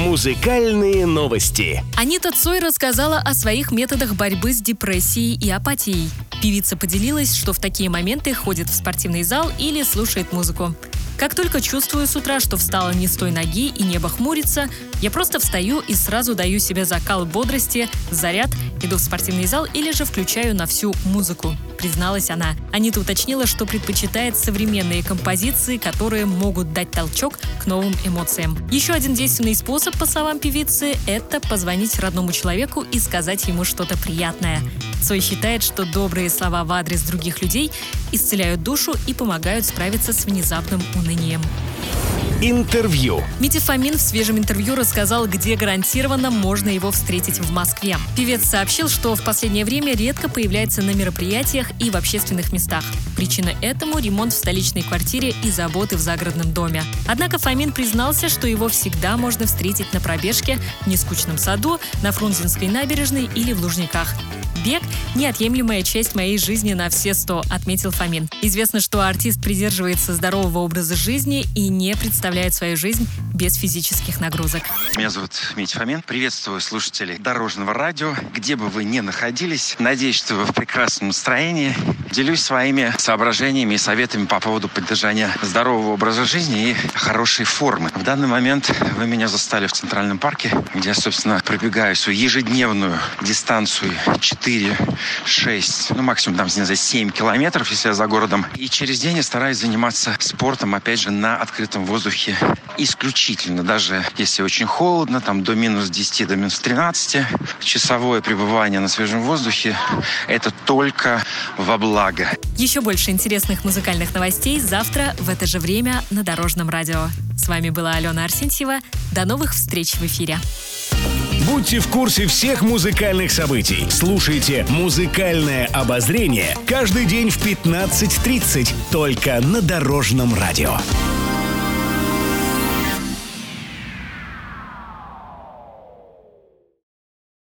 Музыкальные новости. Анита Цой рассказала о своих методах борьбы с депрессией и апатией. Певица поделилась, что в такие моменты ходит в спортивный зал или слушает музыку. Как только чувствую с утра, что встала не с той ноги и небо хмурится, я просто встаю и сразу даю себе закал бодрости, заряд, иду в спортивный зал или же включаю на всю музыку, призналась она. Анита уточнила, что предпочитает современные композиции, которые могут дать толчок к новым эмоциям. Еще один действенный способ, по словам певицы, это позвонить родному человеку и сказать ему что-то приятное. Цой считает, что добрые слова в адрес других людей исцеляют душу и помогают справиться с внезапным унынием. Интервью. Митя Фомин в свежем интервью рассказал, где гарантированно можно его встретить в Москве. Певец сообщил, что в последнее время редко появляется на мероприятиях и в общественных местах. Причина этому – ремонт в столичной квартире и заботы в загородном доме. Однако Фомин признался, что его всегда можно встретить на пробежке, в нескучном саду, на Фрунзенской набережной или в Лужниках. Бег – неотъемлемая часть моей жизни на все сто, отметил Фомин. Известно, что артист придерживается здорового образа жизни и не представляет свою жизнь без физических нагрузок. Меня зовут Митя Фомин. Приветствую слушателей Дорожного радио. Где бы вы ни находились, надеюсь, что вы в прекрасном настроении. Делюсь своими соображениями и советами по поводу поддержания здорового образа жизни и хорошей формы. В данный момент вы меня застали в Центральном парке, где я, собственно, пробегаю свою ежедневную дистанцию 4, 6, ну максимум там, не знаю, 7 километров, если я за городом. И через день я стараюсь заниматься спортом, опять же, на открытом воздухе исключительно. Даже если очень холодно, там до минус 10, до минус 13, часовое пребывание на свежем воздухе – это только во благо. Еще больше интересных музыкальных новостей завтра в это же время на Дорожном радио. С вами была Алена Арсентьева. До новых встреч в эфире. Будьте в курсе всех музыкальных событий. Слушайте «Музыкальное обозрение» каждый день в 15.30 только на Дорожном радио.